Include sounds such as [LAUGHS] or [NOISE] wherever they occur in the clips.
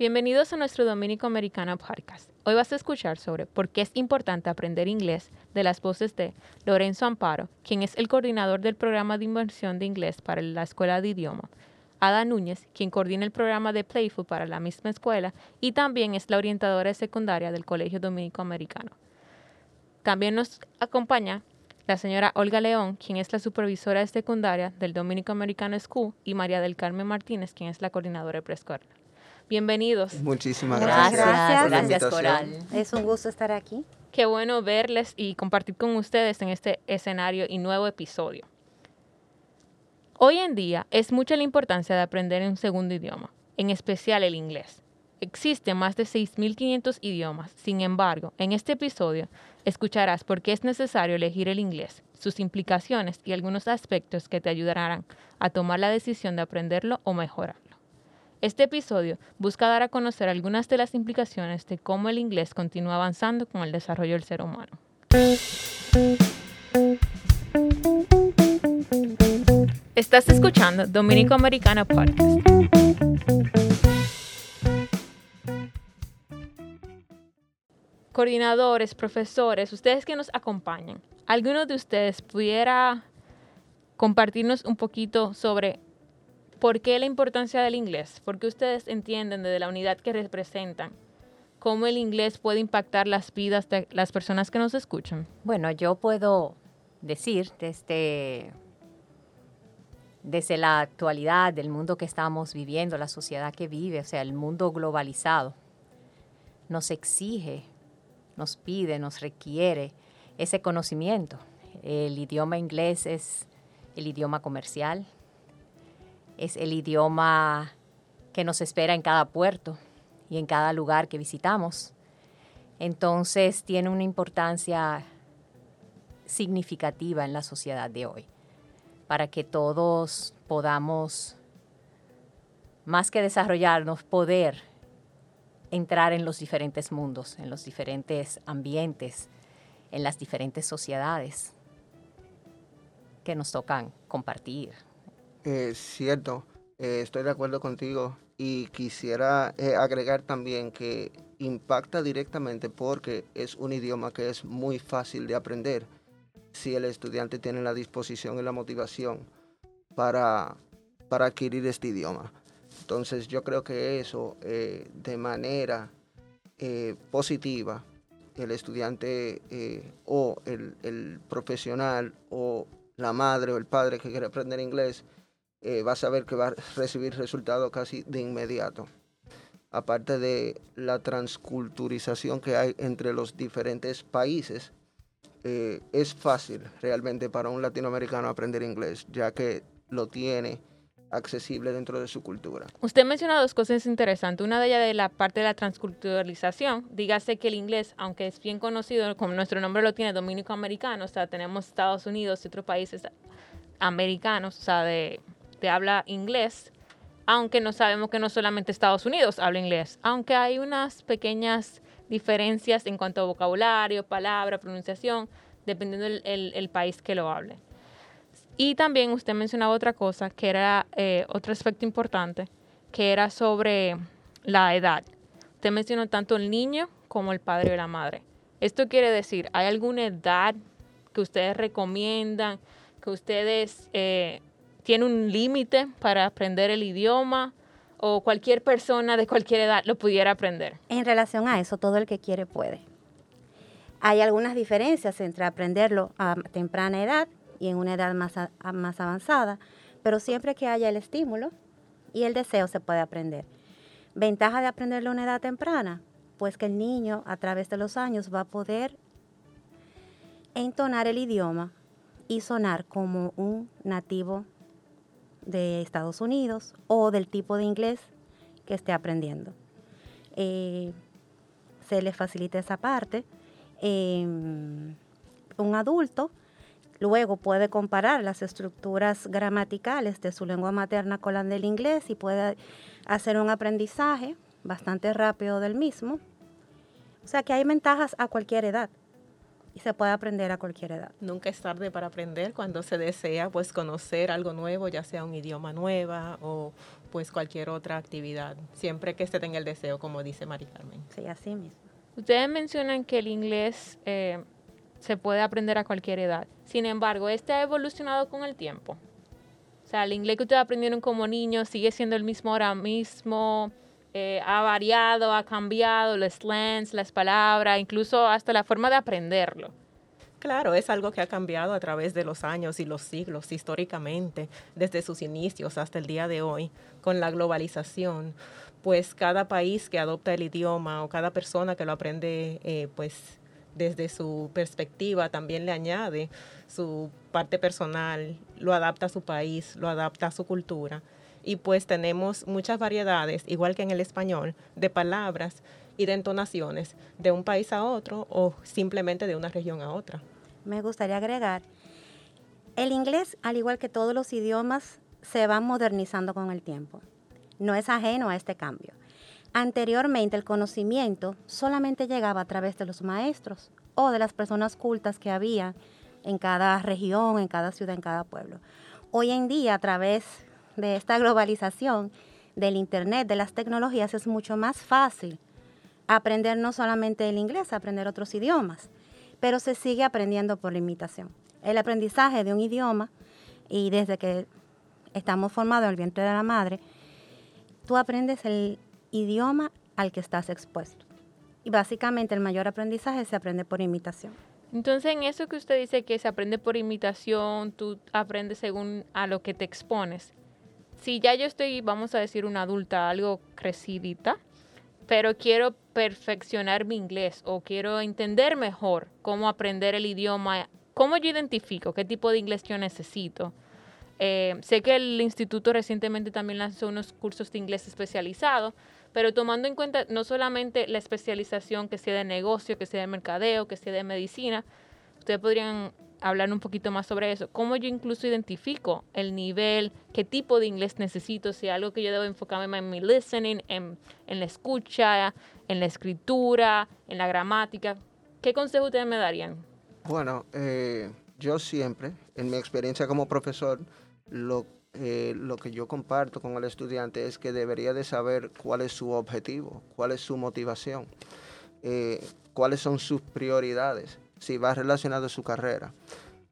Bienvenidos a nuestro Dominico Americano Podcast. Hoy vas a escuchar sobre por qué es importante aprender inglés de las voces de Lorenzo Amparo, quien es el coordinador del programa de inversión de inglés para la Escuela de Idioma, Ada Núñez, quien coordina el programa de Playful para la misma escuela y también es la orientadora secundaria del Colegio Dominico Americano. También nos acompaña la señora Olga León, quien es la supervisora secundaria del Dominico Americano School, y María del Carmen Martínez, quien es la coordinadora de preescolar. Bienvenidos. Muchísimas gracias. Gracias, gracias Coral. Es un gusto estar aquí. Qué bueno verles y compartir con ustedes en este escenario y nuevo episodio. Hoy en día es mucha la importancia de aprender un segundo idioma, en especial el inglés. Existen más de 6.500 idiomas, sin embargo, en este episodio escucharás por qué es necesario elegir el inglés, sus implicaciones y algunos aspectos que te ayudarán a tomar la decisión de aprenderlo o mejorarlo. Este episodio busca dar a conocer algunas de las implicaciones de cómo el inglés continúa avanzando con el desarrollo del ser humano. Estás escuchando Dominico Americano Podcast. Coordinadores, profesores, ustedes que nos acompañan, ¿alguno de ustedes pudiera compartirnos un poquito sobre ¿Por qué la importancia del inglés? Porque ustedes entienden desde la unidad que representan cómo el inglés puede impactar las vidas de las personas que nos escuchan. Bueno, yo puedo decir desde, desde la actualidad del mundo que estamos viviendo, la sociedad que vive, o sea, el mundo globalizado, nos exige, nos pide, nos requiere ese conocimiento. El idioma inglés es el idioma comercial, es el idioma que nos espera en cada puerto y en cada lugar que visitamos. Entonces tiene una importancia significativa en la sociedad de hoy, para que todos podamos, más que desarrollarnos, poder entrar en los diferentes mundos, en los diferentes ambientes, en las diferentes sociedades que nos tocan compartir. Es cierto, eh, estoy de acuerdo contigo y quisiera eh, agregar también que impacta directamente porque es un idioma que es muy fácil de aprender si el estudiante tiene la disposición y la motivación para, para adquirir este idioma. Entonces yo creo que eso eh, de manera positiva, el estudiante o el, el profesional o la madre o el padre que quiere aprender inglés, eh, a saber que va a recibir resultados casi de inmediato. Aparte de la transculturización que hay entre los diferentes países, eh, es fácil realmente para un latinoamericano aprender inglés, ya que lo tiene accesible dentro de su cultura. Usted menciona dos cosas interesantes. Una de ellas de la parte de la transculturalización. Dígase que el inglés, aunque es bien conocido, como nuestro nombre lo tiene, dominico americano, o sea, tenemos Estados Unidos y otros países americanos, o sea, de te habla inglés, aunque no sabemos que no solamente Estados Unidos habla inglés, aunque hay unas pequeñas diferencias en cuanto a vocabulario, palabra, pronunciación, dependiendo del país que lo hable. Y también usted mencionaba otra cosa, que era eh, otro aspecto importante, que era sobre la edad. Usted mencionó tanto el niño como el padre o la madre. Esto quiere decir, ¿hay alguna edad que ustedes recomiendan, que ustedes eh, tiene un límite para aprender el idioma o cualquier persona de cualquier edad lo pudiera aprender? En relación a eso, todo el que quiere puede. Hay algunas diferencias entre aprenderlo a temprana edad y en una edad más, más avanzada, pero siempre que haya el estímulo y el deseo se puede aprender. Ventaja de aprenderlo a una edad temprana, pues que el niño a través de los años va a poder entonar el idioma y sonar como un nativo de Estados Unidos o del tipo de inglés que esté aprendiendo. Eh, se le facilita esa parte. Em, un adulto luego puede comparar las estructuras gramaticales de su lengua materna con la del inglés y puede hacer un y se puede aprender a cualquier edad. Nunca es tarde para aprender cuando se desea pues conocer algo nuevo, ya sea un idioma nueva o pues cualquier otra actividad, siempre que se tenga el deseo, como dice Mari Carmen. Sí, así mismo. Ustedes mencionan que el inglés eh, se puede aprender a cualquier edad. Sin embargo, este ha evolucionado con el tiempo. O sea, el inglés que ustedes aprendieron como niños sigue siendo el mismo ahora mismo. Eh, ha variado, ha cambiado los slangs, las palabras, incluso hasta la forma de aprenderlo. Claro, es algo que ha cambiado a través de los años y los siglos, históricamente, desde sus inicios hasta el día de hoy, con la globalización. Pues cada país que adopta el idioma o cada persona que lo aprende, eh, pues desde su perspectiva también le añade su parte personal, lo adapta a su país, lo adapta a su cultura y pues tenemos muchas variedades, igual que en el español, de palabras y de entonaciones de un país a otro o simplemente de una región a otra. Me gustaría agregar, el inglés, al igual que todos los idiomas, se va modernizando con el tiempo. No es ajeno a este cambio. Anteriormente el conocimiento solamente llegaba a través de los maestros o de las personas cultas que había en cada región, en cada ciudad, en cada pueblo. Hoy en día, a través de esta globalización, del Internet, de las tecnologías, es mucho más fácil aprender no solamente el inglés, aprender otros idiomas, pero se sigue aprendiendo por imitación. El aprendizaje de un idioma, y desde que estamos formados en el vientre de la madre, tú aprendes el idioma al que estás expuesto. Y básicamente el mayor aprendizaje se aprende por imitación. Entonces, en eso que usted dice que se aprende por imitación, tú aprendes según a lo que te expones si ya yo estoy, vamos a decir, una adulta, algo crecidita, pero quiero perfeccionar mi inglés o quiero entender mejor cómo aprender el idioma, cómo yo identifico qué tipo de inglés yo necesito. Eh, sé que el instituto recientemente también lanzó unos cursos de inglés especializados, pero tomando en cuenta no solamente la especialización que sea de negocio, que sea de mercadeo, que sea de medicina, ustedes podrían hablar un poquito más sobre eso. ¿Cómo yo incluso identifico el nivel, qué tipo de inglés necesito? Si algo que yo debo enfocarme en mi listening, en, la escucha, en la escritura, en la gramática. ¿Qué consejo ustedes me darían? Bueno, eh, yo siempre, en mi experiencia como profesor, lo, eh, lo que yo comparto con el estudiante es que debería de saber cuál es su objetivo, cuál es su motivación, eh, cuáles son sus prioridades si va relacionado a su carrera.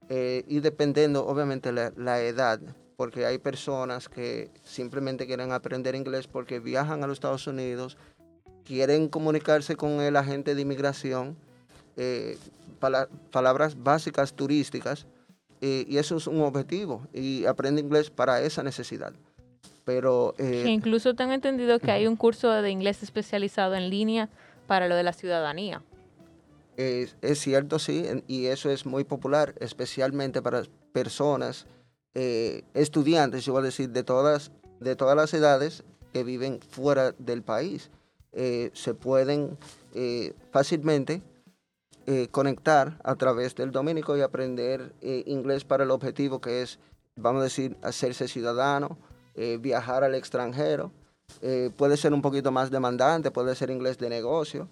Eh, y dependiendo, obviamente, la, la edad, porque hay personas que simplemente quieren aprender inglés porque viajan a los Estados Unidos, quieren comunicarse con el agente de inmigración, eh, palabras básicas turísticas, eh, y eso es un objetivo, y aprende inglés para esa necesidad. Pero, incluso tengo entendido que hay un curso de inglés especializado en línea para lo de la ciudadanía. Es, cierto, sí, y eso es muy popular, especialmente para personas, eh, estudiantes, yo voy a decir, de todas, de todas las edades que viven fuera del país. Eh, se pueden eh, fácilmente conectar a través del dominico y aprender inglés para el objetivo que es, vamos a decir, hacerse ciudadano, viajar al extranjero. puede ser un poquito más demandante, puede ser inglés de negocio,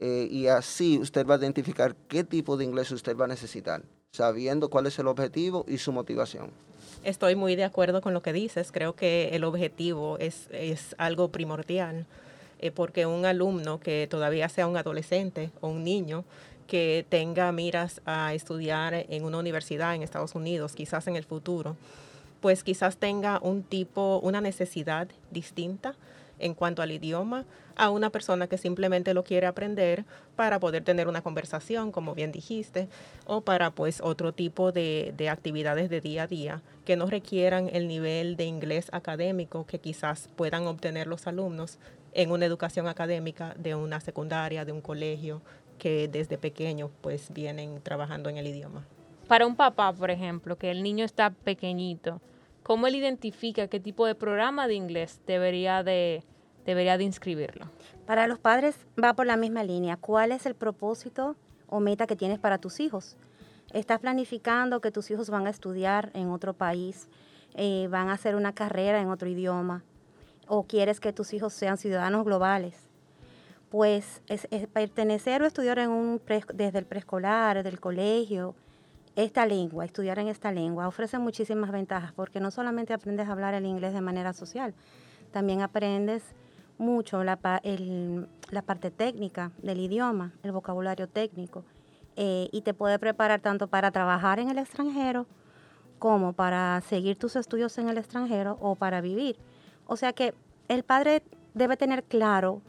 eh, y así usted va a identificar qué tipo de inglés usted va a necesitar, sabiendo cuál es el objetivo y su motivación. Estoy muy de acuerdo con lo que dices. Creo que el objetivo es, es algo primordial, eh, porque un alumno que todavía sea un adolescente o un niño que tenga miras a estudiar en una universidad en Estados Unidos, quizás en el futuro, pues quizás tenga un tipo, una necesidad distinta en cuanto al idioma a una persona que simplemente lo quiere aprender para poder tener una conversación, como bien dijiste, o para pues otro tipo de, de actividades de día a día que no requieran el nivel de inglés académico que quizás puedan obtener los alumnos en una educación académica de una secundaria, de un colegio, que desde pequeño pues vienen trabajando en el idioma. Para un papá, por ejemplo, que el niño está pequeñito, ¿cómo él identifica qué tipo de programa de inglés debería de, debería de inscribirlo? Para los padres va por la misma línea. ¿Cuál es el propósito o meta que tienes para tus hijos? ¿Estás planificando que tus hijos van a estudiar en otro país, eh, van a hacer una carrera en otro idioma? ¿O quieres que tus hijos sean ciudadanos globales? pues es, pertenecer o estudiar en un desde el preescolar, del colegio, esta lengua, estudiar en esta lengua, ofrece muchísimas ventajas porque no solamente aprendes a hablar el inglés de manera social, también aprendes mucho la, la parte técnica del idioma, el vocabulario técnico, eh, y te puede preparar tanto para trabajar en el extranjero como para seguir tus estudios en el extranjero o para vivir. O sea que el padre debe tener claro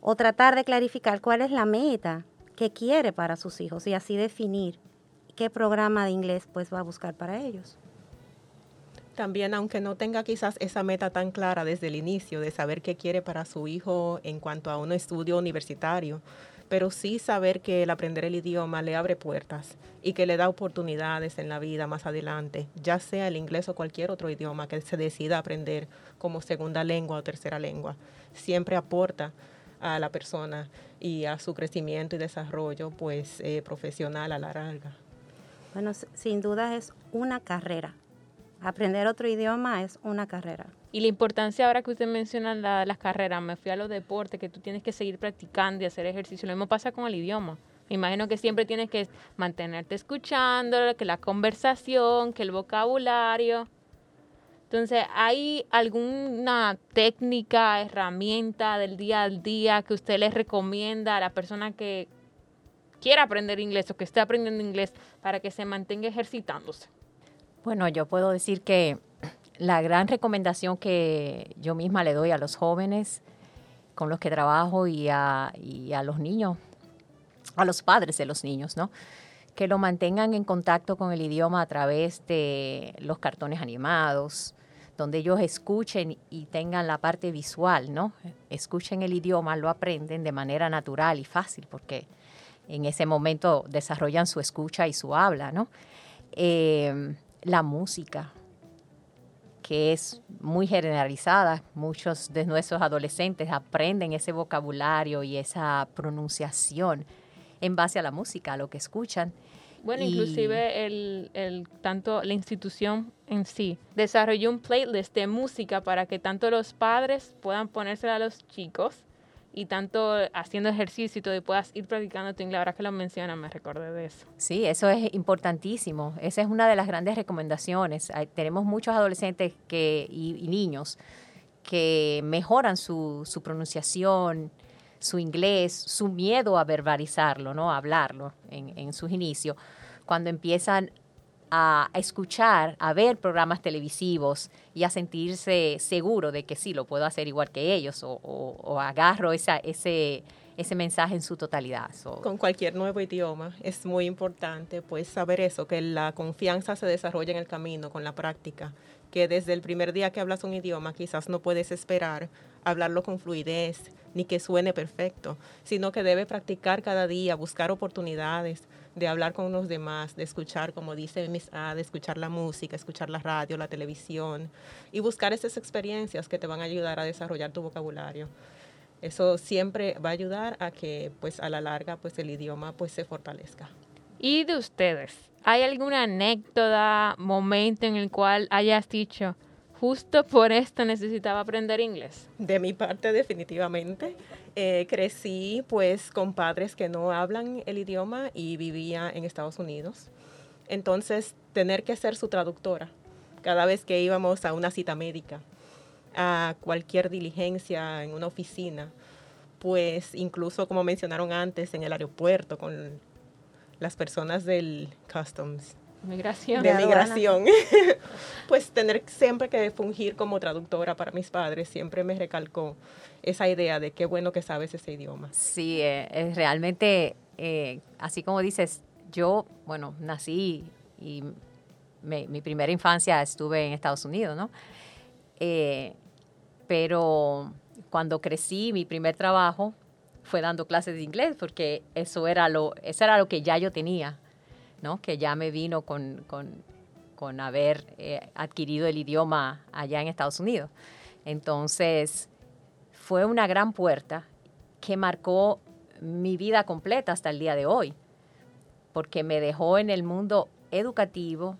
o tratar de clarificar cuál es la meta que quiere para sus hijos y así definir qué programa de inglés pues va a buscar para ellos. También, aunque no tenga quizás esa meta tan clara desde el inicio de saber qué quiere para su hijo en cuanto a un estudio universitario, pero sí saber que el aprender el idioma le abre puertas y que le da oportunidades en la vida más adelante, ya sea el inglés o cualquier otro idioma que se decida aprender como segunda lengua o tercera lengua, siempre aporta a la persona y a su crecimiento y desarrollo pues eh, profesional a la larga. Bueno, sin duda es una carrera. Aprender otro idioma es una carrera. Y la importancia ahora que usted menciona las carreras, me fui a los deportes, que tú tienes que seguir practicando y hacer ejercicio. Lo mismo pasa con el idioma. Me imagino que siempre tienes que mantenerte escuchando, que la conversación, que el vocabulario. Entonces, ¿hay alguna técnica, herramienta del día al día que usted les recomienda a la persona que quiera aprender inglés o que esté aprendiendo inglés para que se mantenga ejercitándose? Bueno, yo puedo decir que la gran recomendación que yo misma le doy a los jóvenes con los que trabajo y a, los niños, a los padres de los niños, ¿no? Que lo mantengan en contacto con el idioma a través de los cartones animados, donde ellos escuchen y tengan la parte visual, ¿no? Escuchen el idioma, lo aprenden de manera natural y fácil, porque en ese momento desarrollan su escucha y su habla, ¿no? Eh, la música, que es muy generalizada. Muchos de nuestros adolescentes aprenden ese vocabulario y esa pronunciación en base a la música, a lo que escuchan. Bueno, inclusive el, el, tanto la institución en sí desarrolló un playlist de música para que tanto los padres puedan ponérsela a los chicos y tanto haciendo ejercicio y todo, y puedas ir practicando tu inglés. Ahora que lo mencionas, me recordé de eso. Sí, eso es importantísimo. Esa es una de las grandes recomendaciones. tenemos muchos adolescentes que, y, niños que mejoran su, su, pronunciación, su inglés, su miedo a verbalizarlo, ¿no? a hablarlo en, en sus inicios, cuando empiezan a escuchar, a ver programas televisivos y a sentirse seguro de que sí, lo puedo hacer igual que ellos o, agarro esa, ese, ese mensaje en su totalidad. Con cualquier nuevo idioma es muy importante pues saber eso, que la confianza se desarrolla en el camino, con la práctica, que desde el primer día que hablas un idioma quizás no puedes esperar hablarlo con fluidez ni que suene perfecto, sino que debe practicar cada día, buscar oportunidades, de hablar con los demás, de escuchar, como dice Miss A, de escuchar la música, escuchar la radio, la televisión y buscar esas experiencias que te van a ayudar a desarrollar tu vocabulario. Eso siempre va a ayudar a que pues a la larga pues el idioma pues se fortalezca. ¿Y de ustedes? ¿Hay alguna anécdota, momento en el cual hayas dicho, justo por esto necesitaba aprender inglés? De mi parte, definitivamente. Eh, crecí pues con padres que no hablan el idioma y vivía en Estados Unidos. Entonces, tener que ser su traductora cada vez que íbamos a una cita médica, a cualquier diligencia en una oficina, pues incluso como mencionaron antes en el aeropuerto con las personas del customs Migración. De migración. [LAUGHS] pues tener siempre que fungir como traductora para mis padres siempre me recalcó esa idea de qué bueno que sabes ese idioma. Sí, eh, es realmente, eh, así como dices, yo, bueno, nací y mi primera infancia estuve en Estados Unidos, ¿no? Eh, pero cuando crecí, mi primer trabajo fue dando clases de inglés porque eso era lo, eso era lo que ya yo tenía que ya me vino con, haber eh, adquirido el idioma allá en Estados Unidos. Entonces, fue una gran puerta que marcó mi vida completa hasta el día de hoy, porque me dejó en el mundo educativo,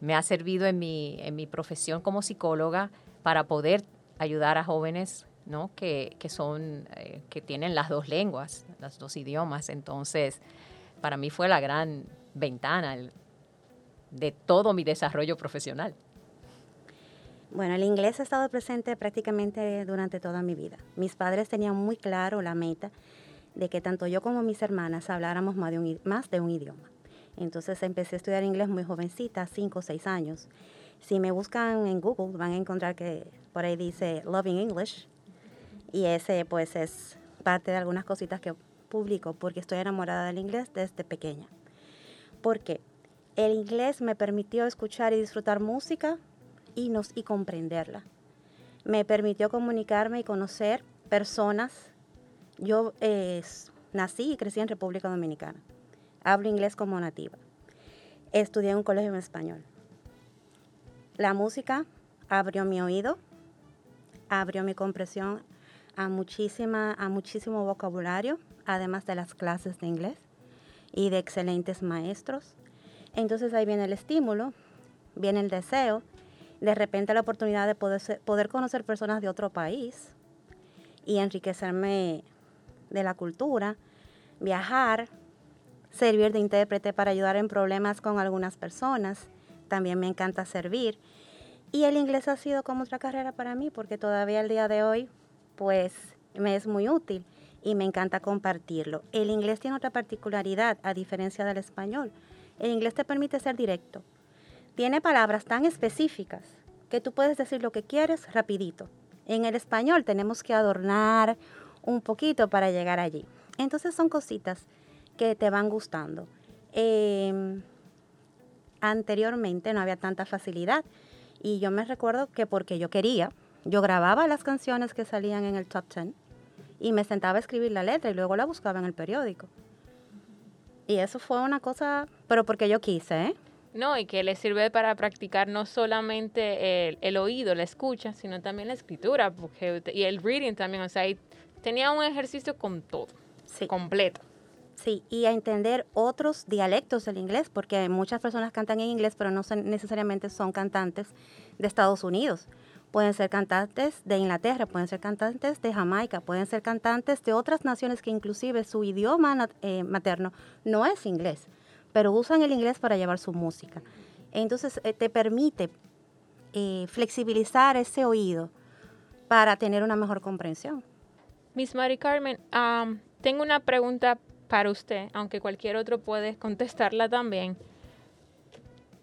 me ha servido en mi, en mi profesión como psicóloga para poder ayudar a jóvenes ¿no? que, son, eh, que tienen las dos lenguas, los dos idiomas. Entonces, para mí fue la gran ventana de todo mi desarrollo profesional. Bueno, el inglés ha estado presente prácticamente durante toda mi vida. Mis padres tenían muy claro la meta de que tanto yo como mis hermanas habláramos más de un, idioma. Entonces empecé a estudiar inglés muy jovencita, cinco o seis años. Si me buscan en Google van a encontrar que por ahí dice Loving English y ese pues es parte de algunas cositas que publico porque estoy enamorada del inglés desde pequeña. Porque el inglés me permitió escuchar y disfrutar música y, comprenderla. Me permitió comunicarme y conocer personas. Yo nací y crecí en República Dominicana. Hablo inglés como nativa. Estudié en un colegio en español. La música abrió mi oído, abrió mi comprensión a muchísimo vocabulario, además de las clases de inglés y de excelentes maestros. Entonces ahí viene el estímulo, viene el deseo, de repente la oportunidad de poder, poder conocer personas de otro país y enriquecerme de la cultura, viajar, servir de intérprete para ayudar en problemas con algunas personas. También me encanta servir. Y el inglés ha sido como otra carrera para mí porque todavía el día de hoy pues me es muy útil y me encanta compartirlo. El inglés tiene otra particularidad a diferencia del español. El inglés te permite ser directo. Tiene palabras tan específicas que tú puedes decir lo que quieres rapidito. En el español tenemos que adornar un poquito para llegar allí. Entonces son cositas que te van gustando. Em, anteriormente no había tanta facilidad y yo me recuerdo que porque yo quería, yo grababa las canciones que salían en el top 10 y me sentaba a escribir la letra y luego la buscaba en el periódico. Y eso fue una cosa, pero porque yo quise, ¿eh? No, y que le sirve para practicar no solamente el, oído, la escucha, sino también la escritura porque, y el reading también. O sea, tenía un ejercicio con todo, sí. completo. Sí, y a entender otros dialectos del inglés, porque muchas personas cantan en inglés, pero no necesariamente son cantantes de Estados Unidos. Pueden ser cantantes de Inglaterra, pueden ser cantantes de Jamaica, pueden ser cantantes de otras naciones que inclusive su idioma eh, materno no es inglés, pero usan el inglés para llevar su música. Entonces eh, te permite eh, flexibilizar ese oído para tener una mejor comprensión. Miss Mari Carmen, tengo una pregunta para usted, aunque cualquier otro puede contestarla también.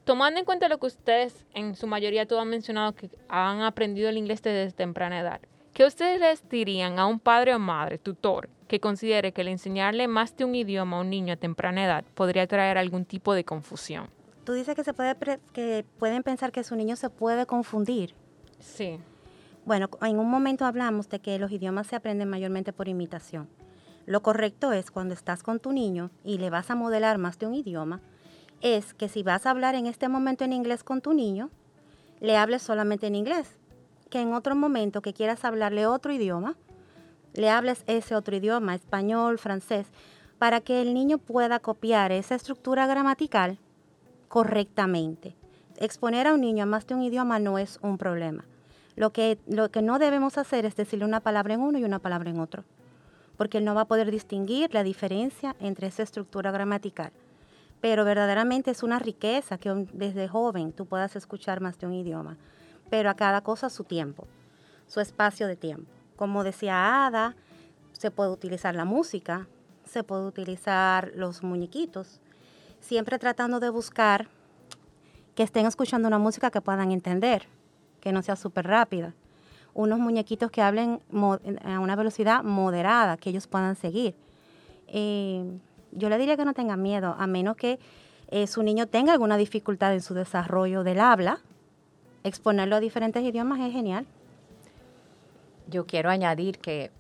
Tomando en cuenta lo que ustedes, en su mayoría, todos han mencionado que han aprendido el inglés desde temprana edad, ¿qué ustedes les dirían a un padre o madre, tutor, que considere que el enseñarle más de un idioma a un niño a temprana edad podría traer algún tipo de confusión? Tú dices que, se puede que pueden pensar que su niño se puede confundir. Sí. Bueno, en un momento hablamos de que los idiomas se aprenden mayormente por imitación. Lo correcto es cuando estás con tu niño y le vas a modelar más de un idioma, es que si vas a hablar en este momento en inglés con tu niño, le hables solamente en inglés. Que en otro momento que quieras hablarle otro idioma, le hables ese otro idioma, español, francés, para que el niño pueda copiar esa estructura gramatical correctamente. Exponer a un niño a más de un idioma no es un problema. Lo que, lo que no debemos hacer es decirle una palabra en uno y una palabra en otro porque él no va a poder distinguir la diferencia entre esa estructura gramatical. Pero verdaderamente es una riqueza que desde joven tú puedas escuchar más de un idioma, pero a cada cosa su tiempo, su espacio de tiempo. Como decía Ada, se puede utilizar la música, se puede utilizar los muñequitos, siempre tratando de buscar que estén escuchando una música que puedan entender, que no sea súper rápida unos muñequitos que hablen a una velocidad moderada, que ellos puedan seguir. Eh, yo le diría que no tengan miedo, a menos que eh, su niño tenga alguna dificultad en su desarrollo del habla. Exponerlo a diferentes idiomas es genial. Yo quiero añadir que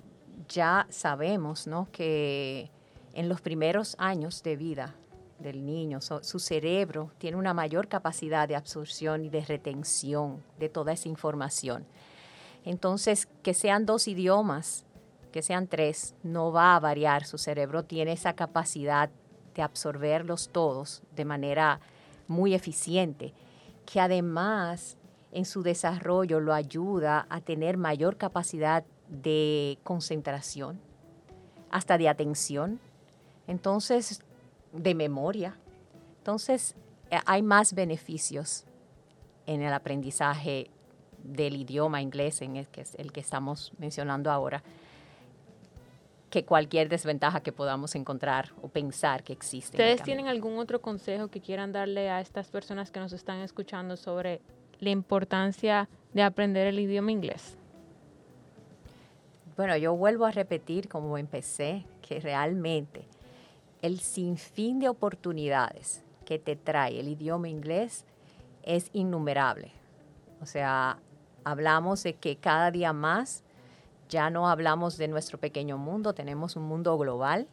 ya sabemos ¿no? que en los primeros años de vida del niño, su cerebro tiene una mayor capacidad de absorción y de retención de toda esa información. Entonces, que sean dos idiomas, que sean tres, no va a variar. Su cerebro tiene esa capacidad de absorberlos todos de manera muy eficiente, que además en su desarrollo lo ayuda a tener mayor capacidad de concentración, hasta de atención, entonces de memoria. Entonces eh, hay más beneficios en el aprendizaje del idioma inglés, en el que, el que estamos mencionando ahora, que cualquier desventaja que podamos encontrar o pensar que existe. ¿Ustedes tienen algún otro consejo que quieran darle a estas personas que nos están escuchando sobre la importancia de aprender el idioma inglés? Bueno, yo vuelvo a repetir como empecé, que realmente el sinfín de oportunidades que te trae el idioma inglés es innumerable. O sea, hablamos de que cada día más ya no hablamos de nuestro pequeño mundo, tenemos un mundo global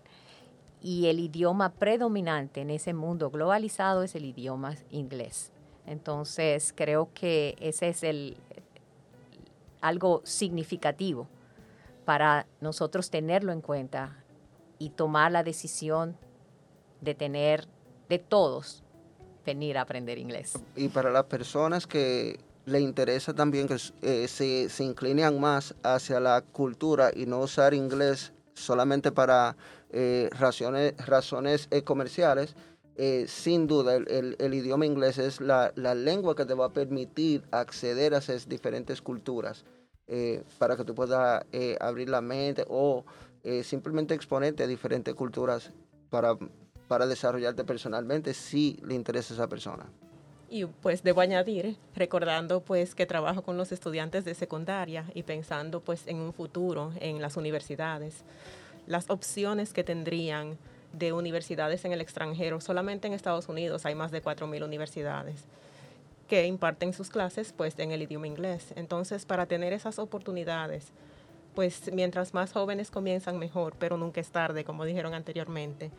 y el idioma predominante en ese mundo globalizado es el idioma inglés. Entonces, creo que ese es el, algo significativo para nosotros tenerlo en cuenta y tomar la decisión de tener de todos venir a aprender inglés. Y para las personas que le interesa también que eh, se, se más hacia la cultura y no usar inglés solamente para eh, razones, razones eh, comerciales, sin duda el, el, idioma inglés es la, la, lengua que te va a permitir acceder a esas diferentes culturas para que tú puedas abrir la mente o simplemente exponerte a diferentes culturas para, para desarrollarte personalmente si le interesa a esa persona. Y pues debo añadir, recordando pues que trabajo con los estudiantes de secundaria y pensando pues en un futuro en las universidades, las opciones que tendrían de universidades en el extranjero, solamente en Estados Unidos hay más de 4.000 universidades que imparten sus clases pues en el idioma inglés. Entonces, para tener esas oportunidades, pues mientras más jóvenes comienzan mejor, pero nunca es tarde, como dijeron anteriormente,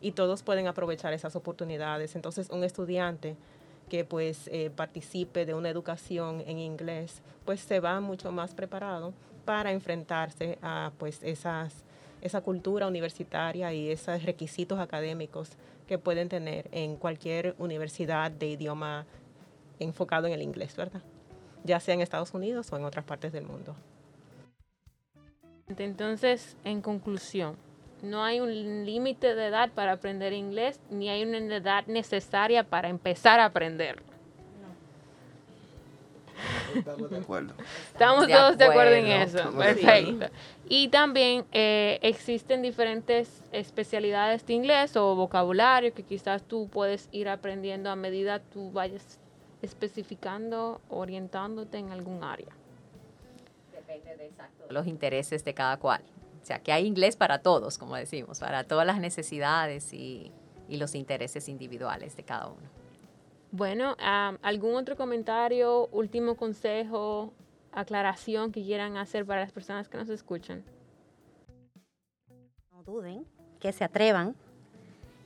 y todos pueden aprovechar esas oportunidades. Entonces, un estudiante que pues eh, participe de una educación en inglés, pues se va mucho más preparado para enfrentarse a pues esas, esa cultura universitaria y esos requisitos académicos que pueden tener en cualquier universidad de idioma enfocado en el inglés, ¿verdad? Ya sea en Estados Unidos o en otras partes del mundo. Entonces, en conclusión, no hay un límite de edad para aprender inglés, ni hay una edad necesaria para empezar a aprender. Estamos de acuerdo. Estamos todos de acuerdo en eso. Perfecto. Y también eh, existen diferentes especialidades de inglés o vocabulario que quizás tú puedes ir aprendiendo a medida tú vayas especificando, orientándote en algún área. Depende de exacto los intereses de cada cual. O sea, que hay inglés para todos, como decimos, para todas las necesidades y, los intereses individuales de cada uno. Bueno, ¿algún otro comentario, último consejo, aclaración que quieran hacer para las personas que nos escuchan? No duden, que se atrevan,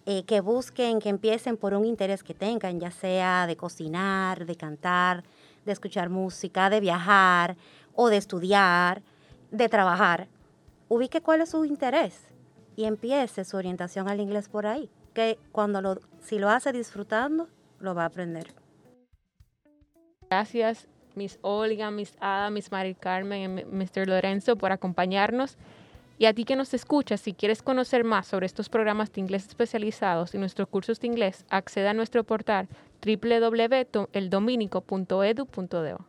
eh, que busquen, que empiecen por un interés que tengan, ya sea de cocinar, de cantar, de escuchar música, de viajar o de estudiar, de trabajar ubique cuál es su interés y empiece su orientación al inglés por ahí, que cuando lo, si lo hace disfrutando, lo va a aprender. Gracias, Miss Olga, Miss Ada, Miss Mari Carmen y Mr. Lorenzo por acompañarnos. Y a ti que nos escuchas, si quieres conocer más sobre estos programas de inglés especializados y nuestros cursos de inglés, acceda a nuestro portal www.eldominico.edu.do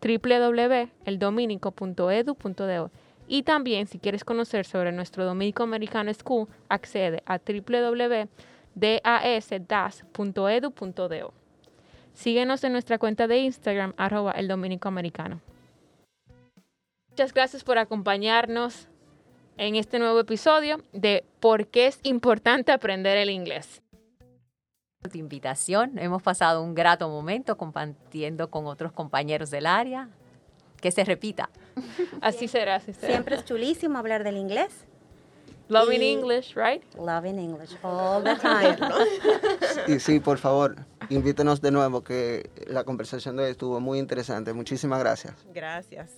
www.eldominico.edu.do y también, si quieres conocer sobre nuestro Dominico Americano School, accede a www.dasdas.edu.do. Síguenos en nuestra cuenta de Instagram, arroba el Dominico Americano. Muchas gracias por acompañarnos en este nuevo episodio de por qué es importante aprender el inglés. Tu invitación, hemos pasado un grato momento compartiendo con otros compañeros del área, que se repita. [LAUGHS] Así será, así será. Siempre es chulísimo hablar del inglés. Loving English, right? Loving English all the time. [LAUGHS] Y sí, por favor, invítenos de nuevo, que la conversación de hoy estuvo muy interesante. Muchísimas gracias. Gracias.